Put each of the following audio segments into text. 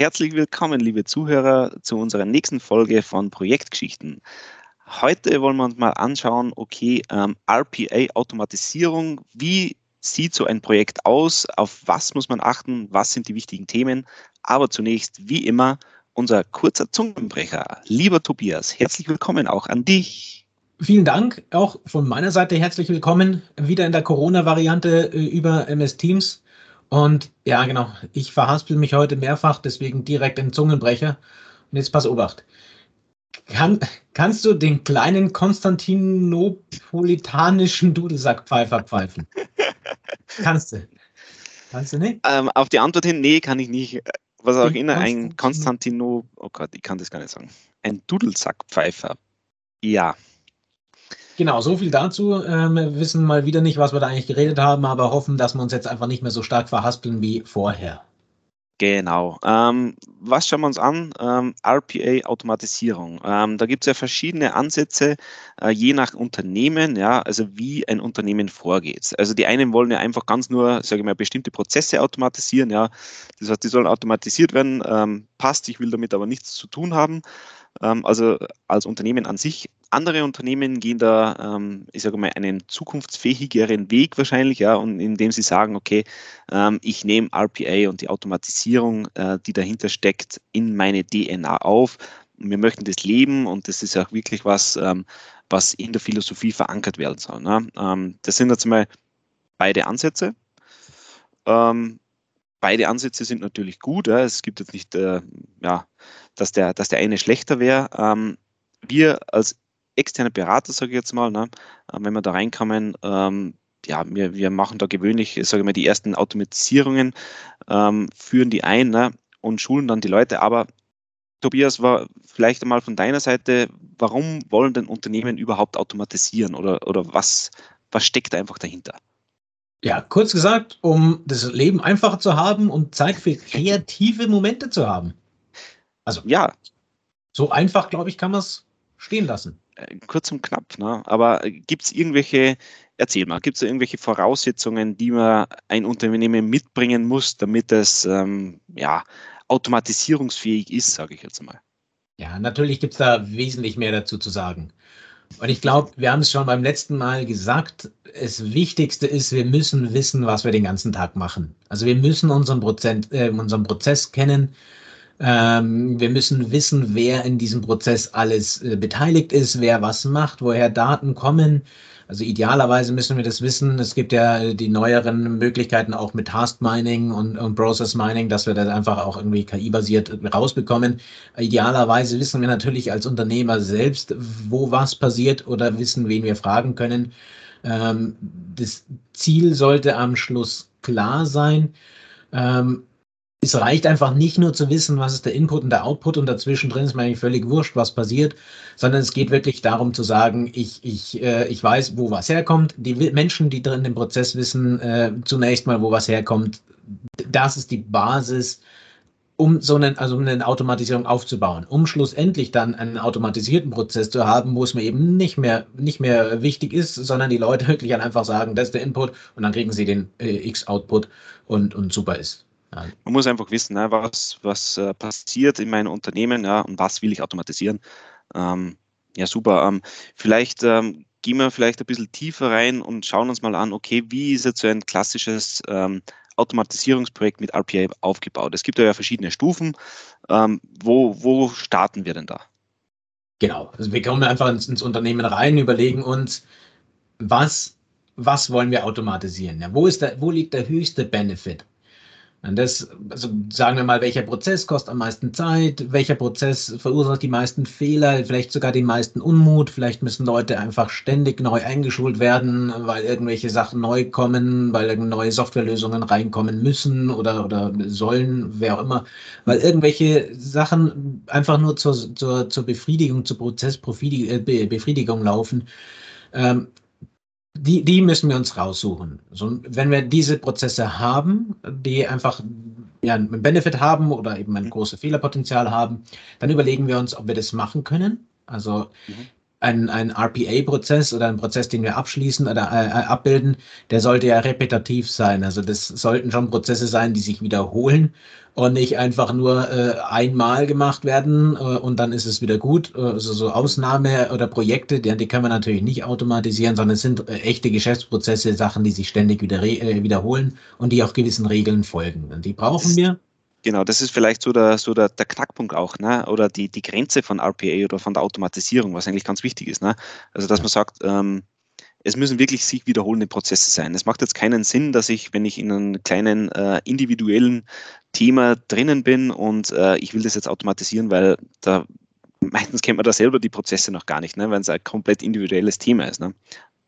Herzlich willkommen, liebe Zuhörer, zu unserer nächsten Folge von Projektgeschichten. Heute wollen wir uns mal anschauen, okay, ähm, RPA-Automatisierung, wie sieht so ein Projekt aus, auf was muss man achten, was sind die wichtigen Themen. Aber zunächst, wie immer, unser kurzer Zungenbrecher. Lieber Tobias, herzlich willkommen auch an dich. Vielen Dank, auch von meiner Seite herzlich willkommen, wieder in der Corona-Variante äh, über MS Teams. Und ja, genau, ich verhaspel mich heute mehrfach, deswegen direkt in Zungenbrecher. Und jetzt pass Obacht. Kann, kannst du den kleinen konstantinopolitanischen Dudelsackpfeifer pfeifen? kannst du. Kannst du nicht? Ähm, auf die Antwort hin, nee, kann ich nicht. Was auch immer, ein Konstantino, oh Gott, ich kann das gar nicht sagen. Ein Dudelsackpfeifer. Ja. Genau, so viel dazu. Ähm, wir wissen mal wieder nicht, was wir da eigentlich geredet haben, aber hoffen, dass wir uns jetzt einfach nicht mehr so stark verhaspeln wie vorher. Genau. Ähm, was schauen wir uns an? Ähm, RPA-Automatisierung. Ähm, da gibt es ja verschiedene Ansätze, äh, je nach Unternehmen, ja, also wie ein Unternehmen vorgeht. Also die einen wollen ja einfach ganz nur, sage ich mal, bestimmte Prozesse automatisieren, ja. Das heißt, die sollen automatisiert werden, ähm, passt, ich will damit aber nichts zu tun haben. Ähm, also als Unternehmen an sich andere Unternehmen gehen da, ähm, ich sage mal, einen zukunftsfähigeren Weg wahrscheinlich, ja, und indem sie sagen, okay, ähm, ich nehme RPA und die Automatisierung, äh, die dahinter steckt, in meine DNA auf. Wir möchten das leben und das ist auch wirklich was, was in der Philosophie verankert werden soll. Ne? Das sind jetzt mal beide Ansätze. Ähm, beide Ansätze sind natürlich gut. Ja. Es gibt jetzt nicht, äh, ja, dass der, dass der eine schlechter wäre. Ähm, wir als externe Berater, sage ich jetzt mal, ne, äh, wenn wir da reinkommen, ähm, ja, wir, wir machen da gewöhnlich, sage ich mal, die ersten Automatisierungen, ähm, führen die ein ne, und schulen dann die Leute. Aber Tobias, war vielleicht einmal von deiner Seite, warum wollen denn Unternehmen überhaupt automatisieren oder, oder was, was steckt einfach dahinter? Ja, kurz gesagt, um das Leben einfacher zu haben und Zeit für kreative Momente zu haben. Also ja, so einfach, glaube ich, kann man es stehen lassen. Äh, kurz und knapp, ne? aber gibt es irgendwelche, erzähl mal, gibt es irgendwelche Voraussetzungen, die man ein Unternehmen mitbringen muss, damit es ähm, ja, automatisierungsfähig ist, sage ich jetzt mal? Ja, natürlich gibt es da wesentlich mehr dazu zu sagen. Und ich glaube, wir haben es schon beim letzten Mal gesagt, das Wichtigste ist, wir müssen wissen, was wir den ganzen Tag machen. Also wir müssen unseren, Prozent, äh, unseren Prozess kennen, ähm, wir müssen wissen, wer in diesem Prozess alles äh, beteiligt ist, wer was macht, woher Daten kommen. Also idealerweise müssen wir das wissen. Es gibt ja die neueren Möglichkeiten auch mit Task Mining und, und Process Mining, dass wir das einfach auch irgendwie KI-basiert rausbekommen. Idealerweise wissen wir natürlich als Unternehmer selbst, wo was passiert oder wissen, wen wir fragen können. Ähm, das Ziel sollte am Schluss klar sein. Ähm, es reicht einfach nicht nur zu wissen, was ist der Input und der Output und dazwischen drin ist mir eigentlich völlig wurscht, was passiert, sondern es geht wirklich darum zu sagen, ich, ich, äh, ich weiß, wo was herkommt. Die Menschen, die drin im Prozess wissen, äh, zunächst mal, wo was herkommt. Das ist die Basis, um so einen, also um eine Automatisierung aufzubauen, um schlussendlich dann einen automatisierten Prozess zu haben, wo es mir eben nicht mehr, nicht mehr wichtig ist, sondern die Leute wirklich einfach sagen, das ist der Input und dann kriegen sie den äh, X-Output und, und super ist. Ja. Man muss einfach wissen, ne, was, was äh, passiert in meinem Unternehmen ja, und was will ich automatisieren. Ähm, ja, super. Ähm, vielleicht ähm, gehen wir vielleicht ein bisschen tiefer rein und schauen uns mal an, okay, wie ist jetzt so ein klassisches ähm, Automatisierungsprojekt mit RPA aufgebaut? Es gibt ja verschiedene Stufen. Ähm, wo, wo starten wir denn da? Genau, also wir kommen einfach ins, ins Unternehmen rein, überlegen uns, was, was wollen wir automatisieren? Ja, wo, ist der, wo liegt der höchste Benefit? Das, also sagen wir mal, welcher Prozess kostet am meisten Zeit, welcher Prozess verursacht die meisten Fehler, vielleicht sogar den meisten Unmut, vielleicht müssen Leute einfach ständig neu eingeschult werden, weil irgendwelche Sachen neu kommen, weil neue Softwarelösungen reinkommen müssen oder, oder sollen, wer auch immer, weil irgendwelche Sachen einfach nur zur, zur, zur Befriedigung, zur Prozessbefriedigung laufen. Ähm, die, die müssen wir uns raussuchen. So, wenn wir diese Prozesse haben, die einfach ja, einen Benefit haben oder eben ein großes Fehlerpotenzial haben, dann überlegen wir uns, ob wir das machen können. Also mhm. Ein, ein RPA-Prozess oder ein Prozess, den wir abschließen oder äh, äh, abbilden, der sollte ja repetitiv sein. Also das sollten schon Prozesse sein, die sich wiederholen und nicht einfach nur äh, einmal gemacht werden äh, und dann ist es wieder gut. Also so Ausnahme oder Projekte, die, die kann man natürlich nicht automatisieren, sondern es sind äh, echte Geschäftsprozesse, Sachen, die sich ständig wieder äh, wiederholen und die auch gewissen Regeln folgen. Und die brauchen wir. Genau, das ist vielleicht so der, so der, der Knackpunkt auch, ne? oder die, die Grenze von RPA oder von der Automatisierung, was eigentlich ganz wichtig ist. Ne? Also, dass man sagt, ähm, es müssen wirklich sich wiederholende Prozesse sein. Es macht jetzt keinen Sinn, dass ich, wenn ich in einem kleinen äh, individuellen Thema drinnen bin und äh, ich will das jetzt automatisieren, weil da meistens kennt man da selber die Prozesse noch gar nicht, ne, wenn es ein komplett individuelles Thema ist. Ne.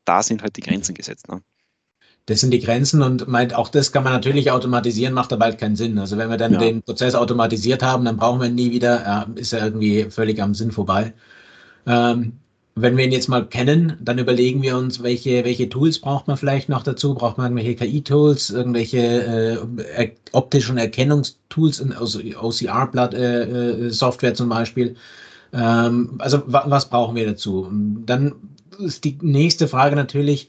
Da sind halt die Grenzen gesetzt. Ne. Das sind die Grenzen und meint, auch das kann man natürlich automatisieren, macht aber halt keinen Sinn. Also wenn wir dann ja. den Prozess automatisiert haben, dann brauchen wir ihn nie wieder, ja, ist ja irgendwie völlig am Sinn vorbei. Ähm, wenn wir ihn jetzt mal kennen, dann überlegen wir uns, welche, welche Tools braucht man vielleicht noch dazu? Braucht man irgendwelche KI-Tools, irgendwelche äh, optischen Erkennungstools, OCR-Software äh, äh zum Beispiel? Ähm, also was brauchen wir dazu? Dann ist die nächste Frage natürlich,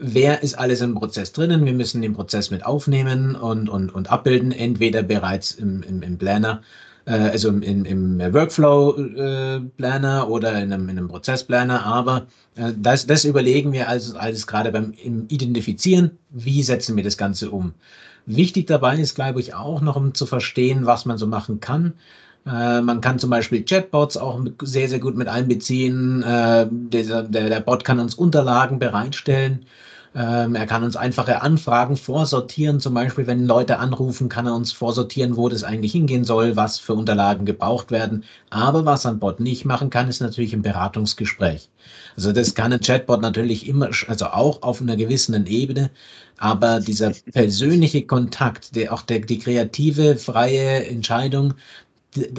wer ist alles im Prozess drinnen? Wir müssen den Prozess mit aufnehmen und, und, und abbilden, entweder bereits im, im, im Planner äh, also im, im Workflow-Planner oder in einem, in einem Prozessplanner, aber äh, das, das überlegen wir also alles gerade beim im Identifizieren, wie setzen wir das Ganze um. Wichtig dabei ist, glaube ich, auch noch, um zu verstehen, was man so machen kann. Äh, man kann zum Beispiel Chatbots auch sehr, sehr gut mit einbeziehen. Äh, der Bot kann uns Unterlagen bereitstellen. Ähm, er kann uns einfache Anfragen vorsortieren. Zum Beispiel, wenn Leute anrufen, kann er uns vorsortieren, wo das eigentlich hingehen soll, was für Unterlagen gebraucht werden. Aber was ein Bot nicht machen kann, ist natürlich ein Beratungsgespräch. Also das kann ein Chatbot natürlich immer, also auch auf einer gewissen Ebene. Aber dieser persönliche Kontakt, der auch der, die kreative, freie Entscheidung,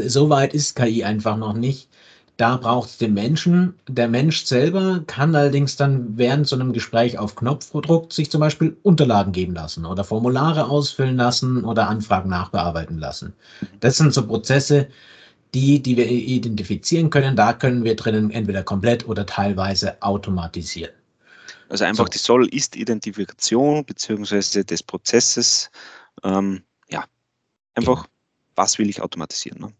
so weit ist KI einfach noch nicht. Da braucht es den Menschen. Der Mensch selber kann allerdings dann während so einem Gespräch auf Knopfdruck sich zum Beispiel Unterlagen geben lassen oder Formulare ausfüllen lassen oder Anfragen nachbearbeiten lassen. Das sind so Prozesse, die, die wir identifizieren können. Da können wir drinnen entweder komplett oder teilweise automatisieren. Also einfach so. die Soll-Ist-Identifikation beziehungsweise des Prozesses. Ähm, ja, einfach, genau. was will ich automatisieren? Ne?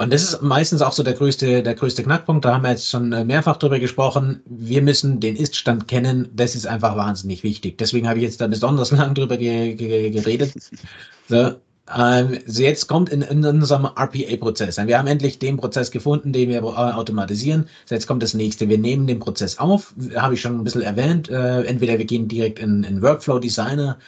Und das ist meistens auch so der größte, der größte Knackpunkt. Da haben wir jetzt schon äh, mehrfach drüber gesprochen. Wir müssen den Ist-Stand kennen. Das ist einfach wahnsinnig wichtig. Deswegen habe ich jetzt da besonders lang drüber ge ge geredet. So, ähm, so jetzt kommt in, in unserem RPA-Prozess. Wir haben endlich den Prozess gefunden, den wir automatisieren. So jetzt kommt das nächste. Wir nehmen den Prozess auf. Habe ich schon ein bisschen erwähnt. Äh, entweder wir gehen direkt in, in Workflow Designer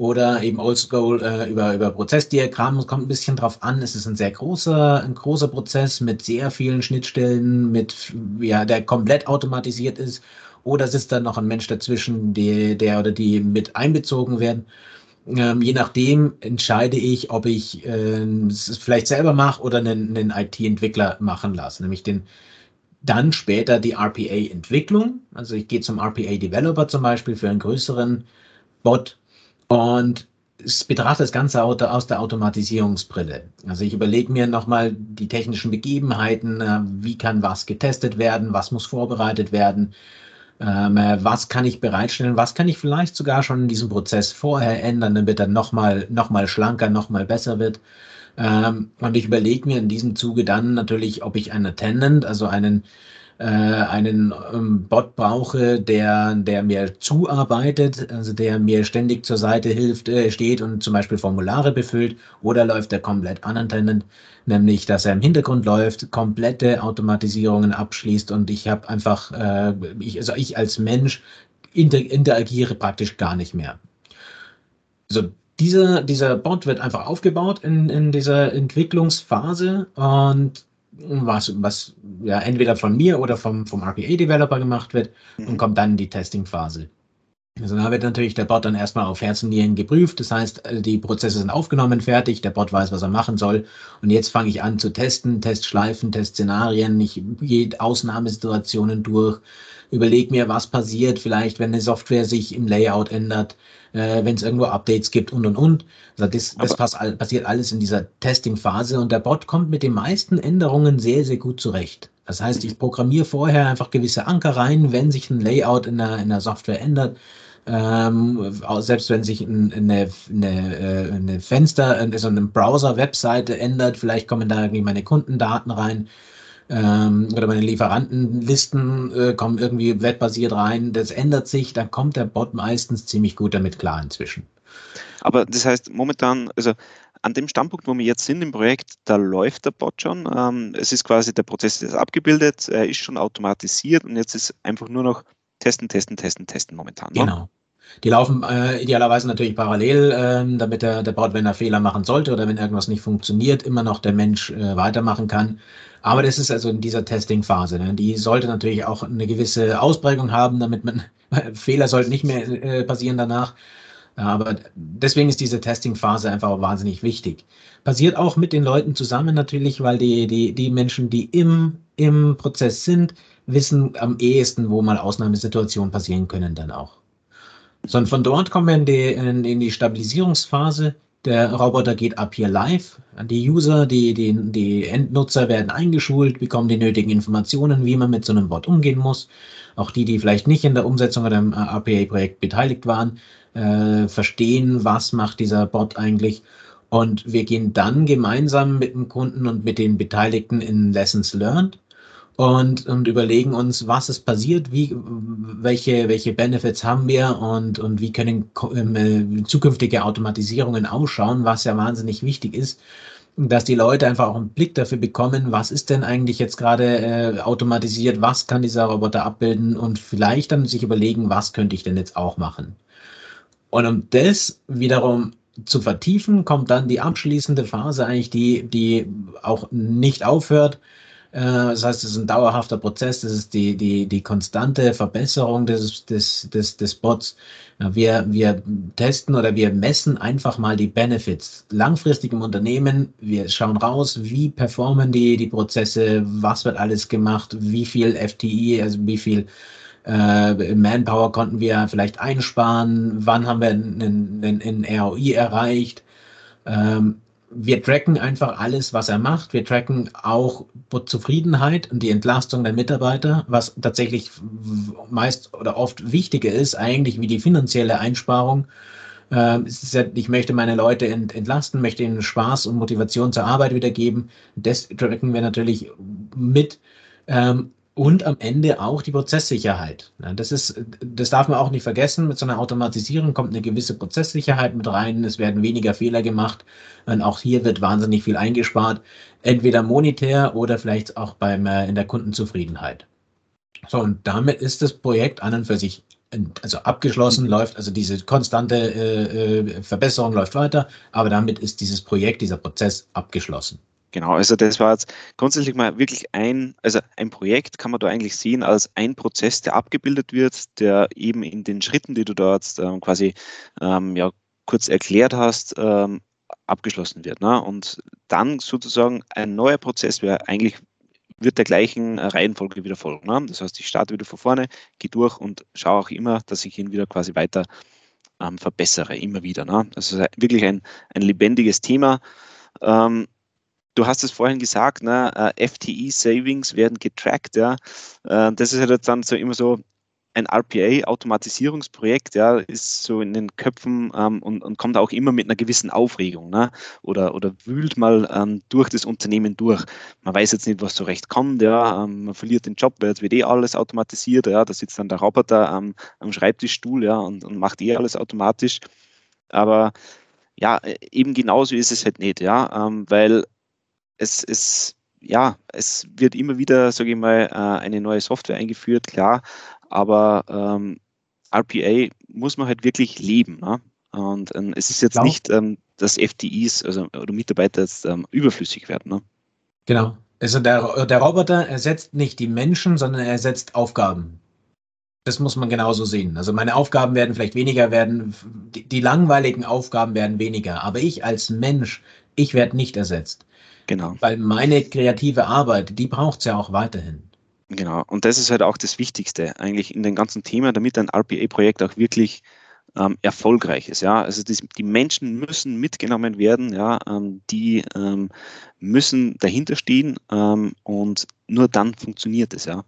oder eben Oldschool äh, über, über Prozessdiagramm. Es kommt ein bisschen drauf an. Es ist ein sehr großer, ein großer Prozess mit sehr vielen Schnittstellen, mit, ja, der komplett automatisiert ist. Oder sitzt da noch ein Mensch dazwischen, die, der oder die mit einbezogen werden. Ähm, je nachdem entscheide ich, ob ich äh, es vielleicht selber mache oder einen, einen IT-Entwickler machen lasse, nämlich den dann später die RPA-Entwicklung. Also ich gehe zum RPA-Developer zum Beispiel für einen größeren Bot und ich betrachte das Ganze aus der Automatisierungsbrille. Also ich überlege mir nochmal die technischen Begebenheiten, äh, wie kann was getestet werden, was muss vorbereitet werden, ähm, äh, was kann ich bereitstellen, was kann ich vielleicht sogar schon in diesem Prozess vorher ändern, damit er nochmal noch mal schlanker, nochmal besser wird. Ähm, und ich überlege mir in diesem Zuge dann natürlich, ob ich einen Attendant, also einen äh, einen ähm, Bot brauche, der, der mir zuarbeitet, also der mir ständig zur Seite hilft, äh, steht und zum Beispiel Formulare befüllt, oder läuft er komplett unattended, nämlich dass er im Hintergrund läuft, komplette Automatisierungen abschließt und ich habe einfach, äh, ich, also ich als Mensch inter, interagiere praktisch gar nicht mehr. So, dieser, dieser Bot wird einfach aufgebaut in, in dieser Entwicklungsphase und was, was ja entweder von mir oder vom, vom RPA-Developer gemacht wird mhm. und kommt dann in die Testing-Phase. Also da wird natürlich der Bot dann erstmal auf Herz und Nieren geprüft. Das heißt, äh, die Prozesse sind aufgenommen, fertig, der Bot weiß, was er machen soll. Und jetzt fange ich an zu testen, Testschleifen, Testszenarien, ich gehe Ausnahmesituationen durch, überlege mir, was passiert, vielleicht, wenn eine Software sich im Layout ändert, äh, wenn es irgendwo Updates gibt und und und. Also das, das pass, passiert alles in dieser Testing-Phase und der Bot kommt mit den meisten Änderungen sehr, sehr gut zurecht. Das heißt, ich programmiere vorher einfach gewisse Anker rein, wenn sich ein Layout in der, in der Software ändert. Ähm, selbst wenn sich eine, eine, äh, eine Fenster, also eine Browser-Webseite ändert, vielleicht kommen da irgendwie meine Kundendaten rein ähm, oder meine Lieferantenlisten äh, kommen irgendwie webbasiert rein. Das ändert sich, dann kommt der Bot meistens ziemlich gut damit klar inzwischen. Aber das heißt, momentan, also an dem Standpunkt, wo wir jetzt sind im Projekt, da läuft der Bot schon. Ähm, es ist quasi der Prozess ist abgebildet, er ist schon automatisiert und jetzt ist einfach nur noch testen, testen, testen, testen momentan. Ne? Genau. Die laufen äh, idealerweise natürlich parallel, äh, damit der, der Bot, wenn er Fehler machen sollte oder wenn irgendwas nicht funktioniert, immer noch der Mensch äh, weitermachen kann. Aber das ist also in dieser Testing-Phase. Ne? Die sollte natürlich auch eine gewisse Ausprägung haben, damit man Fehler sollten nicht mehr äh, passieren danach. Aber deswegen ist diese Testing-Phase einfach wahnsinnig wichtig. Passiert auch mit den Leuten zusammen natürlich, weil die, die, die Menschen, die im, im Prozess sind, wissen am ehesten, wo mal Ausnahmesituationen passieren können dann auch. So, und von dort kommen wir in die, in, in die Stabilisierungsphase. Der Roboter geht ab hier live. Die User, die, die, die Endnutzer werden eingeschult, bekommen die nötigen Informationen, wie man mit so einem Bot umgehen muss. Auch die, die vielleicht nicht in der Umsetzung oder im RPA-Projekt beteiligt waren, äh, verstehen, was macht dieser Bot eigentlich. Und wir gehen dann gemeinsam mit dem Kunden und mit den Beteiligten in Lessons Learned und, und überlegen uns, was ist passiert, wie, welche, welche Benefits haben wir und, und wie können äh, zukünftige Automatisierungen ausschauen, was ja wahnsinnig wichtig ist, dass die Leute einfach auch einen Blick dafür bekommen, was ist denn eigentlich jetzt gerade äh, automatisiert, was kann dieser Roboter abbilden und vielleicht dann sich überlegen, was könnte ich denn jetzt auch machen. Und um das wiederum zu vertiefen, kommt dann die abschließende Phase eigentlich, die, die auch nicht aufhört, das heißt, es ist ein dauerhafter Prozess, das ist die, die, die konstante Verbesserung des, des, des, des Bots. Wir, wir testen oder wir messen einfach mal die Benefits langfristig im Unternehmen. Wir schauen raus, wie performen die, die Prozesse, was wird alles gemacht, wie viel FTI, also wie viel äh, Manpower konnten wir vielleicht einsparen, wann haben wir einen, einen, einen ROI erreicht. Ähm, wir tracken einfach alles, was er macht. Wir tracken auch Zufriedenheit und die Entlastung der Mitarbeiter, was tatsächlich meist oder oft wichtiger ist, eigentlich wie die finanzielle Einsparung. Ähm, ich möchte meine Leute entlasten, möchte ihnen Spaß und Motivation zur Arbeit wiedergeben. Das tracken wir natürlich mit. Ähm, und am Ende auch die Prozesssicherheit. Das ist, das darf man auch nicht vergessen. Mit so einer Automatisierung kommt eine gewisse Prozesssicherheit mit rein. Es werden weniger Fehler gemacht. Und auch hier wird wahnsinnig viel eingespart. Entweder monetär oder vielleicht auch beim, äh, in der Kundenzufriedenheit. So, und damit ist das Projekt an und für sich also abgeschlossen läuft, also diese konstante äh, äh, Verbesserung läuft weiter, aber damit ist dieses Projekt, dieser Prozess abgeschlossen. Genau, also das war jetzt grundsätzlich mal wirklich ein, also ein Projekt kann man da eigentlich sehen als ein Prozess, der abgebildet wird, der eben in den Schritten, die du dort ähm, quasi ähm, ja, kurz erklärt hast, ähm, abgeschlossen wird. Ne? Und dann sozusagen ein neuer Prozess wäre eigentlich wird der gleichen Reihenfolge wieder folgen. Ne? Das heißt, ich starte wieder von vorne, gehe durch und schaue auch immer, dass ich ihn wieder quasi weiter ähm, verbessere, immer wieder. Ne? Das ist wirklich ein, ein lebendiges Thema. Ähm, Du hast es vorhin gesagt, ne, äh, FTE-Savings werden getrackt. Ja. Äh, das ist halt dann so immer so ein RPA-Automatisierungsprojekt, ja, ist so in den Köpfen ähm, und, und, kommt auch immer mit einer gewissen Aufregung, ne? Oder, oder wühlt mal ähm, durch das Unternehmen durch. Man weiß jetzt nicht, was so recht kommt, ja, ähm, man verliert den Job, weil jetzt wird eh alles automatisiert, ja, da sitzt dann der Roboter am, Schreibtischstuhl, ja, und, und macht eh alles automatisch. Aber ja, eben genauso ist es halt nicht, ja, ähm, weil es, es, ja, es wird immer wieder, sage ich mal, äh, eine neue Software eingeführt, klar, aber ähm, RPA muss man halt wirklich leben. Ne? Und ähm, es ist jetzt genau. nicht, ähm, dass FTIs also, oder Mitarbeiter jetzt ähm, überflüssig werden. Ne? Genau. Also der, der Roboter ersetzt nicht die Menschen, sondern er ersetzt Aufgaben. Das muss man genauso sehen. Also meine Aufgaben werden vielleicht weniger werden, die, die langweiligen Aufgaben werden weniger, aber ich als Mensch, ich werde nicht ersetzt. Genau. Weil meine kreative Arbeit, die braucht es ja auch weiterhin. Genau. Und das ist halt auch das Wichtigste eigentlich in dem ganzen Thema, damit ein RPA-Projekt auch wirklich ähm, erfolgreich ist. Ja? Also das, die Menschen müssen mitgenommen werden, ja? Ähm, die ähm, müssen dahinter stehen ähm, und nur dann funktioniert es. Ja?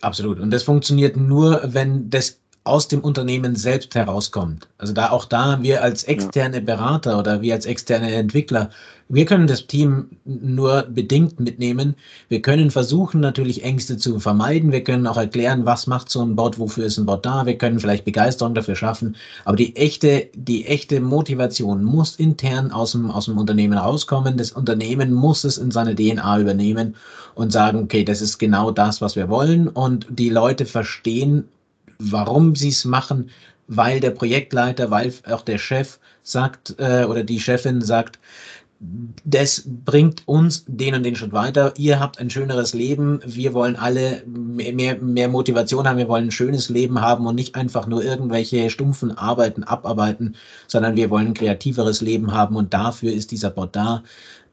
Absolut. Und das funktioniert nur, wenn das aus dem Unternehmen selbst herauskommt. Also da auch da wir als externe Berater oder wir als externe Entwickler, wir können das Team nur bedingt mitnehmen. Wir können versuchen natürlich Ängste zu vermeiden. Wir können auch erklären, was macht so ein Bot, wofür ist ein Bot da. Wir können vielleicht Begeisterung dafür schaffen. Aber die echte, die echte Motivation muss intern aus dem, aus dem Unternehmen rauskommen. Das Unternehmen muss es in seine DNA übernehmen und sagen, okay, das ist genau das, was wir wollen. Und die Leute verstehen warum sie es machen, weil der Projektleiter, weil auch der Chef sagt äh, oder die Chefin sagt, das bringt uns den und den Schritt weiter. Ihr habt ein schöneres Leben. Wir wollen alle mehr, mehr Motivation haben. Wir wollen ein schönes Leben haben und nicht einfach nur irgendwelche stumpfen Arbeiten abarbeiten, sondern wir wollen ein kreativeres Leben haben und dafür ist dieser Bot da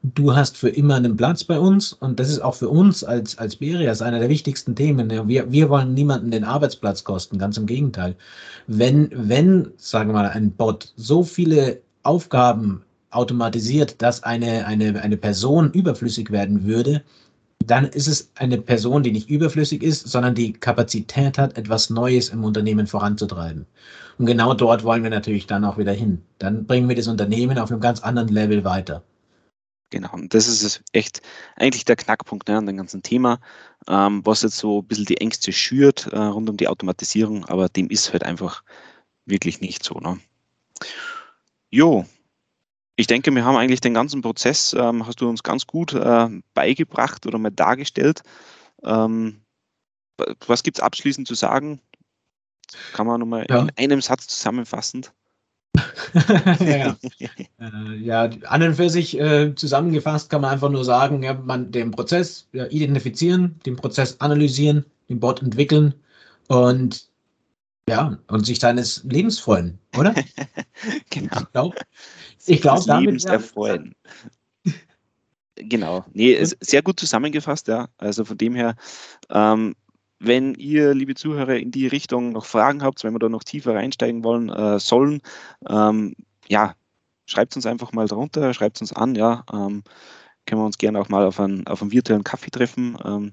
du hast für immer einen Platz bei uns und das ist auch für uns als, als Berias einer der wichtigsten Themen. Wir, wir wollen niemanden den Arbeitsplatz kosten, ganz im Gegenteil. Wenn, wenn, sagen wir mal, ein Bot so viele Aufgaben automatisiert, dass eine, eine, eine Person überflüssig werden würde, dann ist es eine Person, die nicht überflüssig ist, sondern die Kapazität hat, etwas Neues im Unternehmen voranzutreiben. Und genau dort wollen wir natürlich dann auch wieder hin. Dann bringen wir das Unternehmen auf einem ganz anderen Level weiter. Genau, und das ist echt eigentlich der Knackpunkt ne, an dem ganzen Thema, ähm, was jetzt so ein bisschen die Ängste schürt äh, rund um die Automatisierung, aber dem ist halt einfach wirklich nicht so. Ne? Jo, ich denke, wir haben eigentlich den ganzen Prozess, ähm, hast du uns ganz gut äh, beigebracht oder mal dargestellt. Ähm, was gibt es abschließend zu sagen? Kann man nochmal ja. in einem Satz zusammenfassend? ja, äh, ja, an und für sich äh, zusammengefasst kann man einfach nur sagen, ja, man den Prozess ja, identifizieren, den Prozess analysieren, den Bot entwickeln und ja, und sich seines Lebens freuen, oder? genau. Ich glaube, ich glaub, damit Lebens erfreuen. genau. Nee, sehr gut zusammengefasst, ja. Also von dem her, ähm, wenn ihr, liebe Zuhörer, in die Richtung noch Fragen habt, wenn wir da noch tiefer reinsteigen wollen äh, sollen, ähm, ja, schreibt uns einfach mal drunter, schreibt uns an, ja. Ähm, können wir uns gerne auch mal auf einen, auf einen virtuellen Kaffee treffen. Ähm,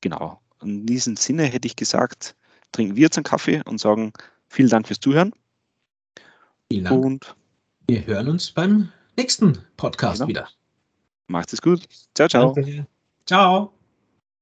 genau. In diesem Sinne hätte ich gesagt, trinken wir jetzt einen Kaffee und sagen vielen Dank fürs Zuhören. Vielen Dank. Und wir hören uns beim nächsten Podcast genau. wieder. Macht es gut. Ciao, ciao. Danke. Ciao.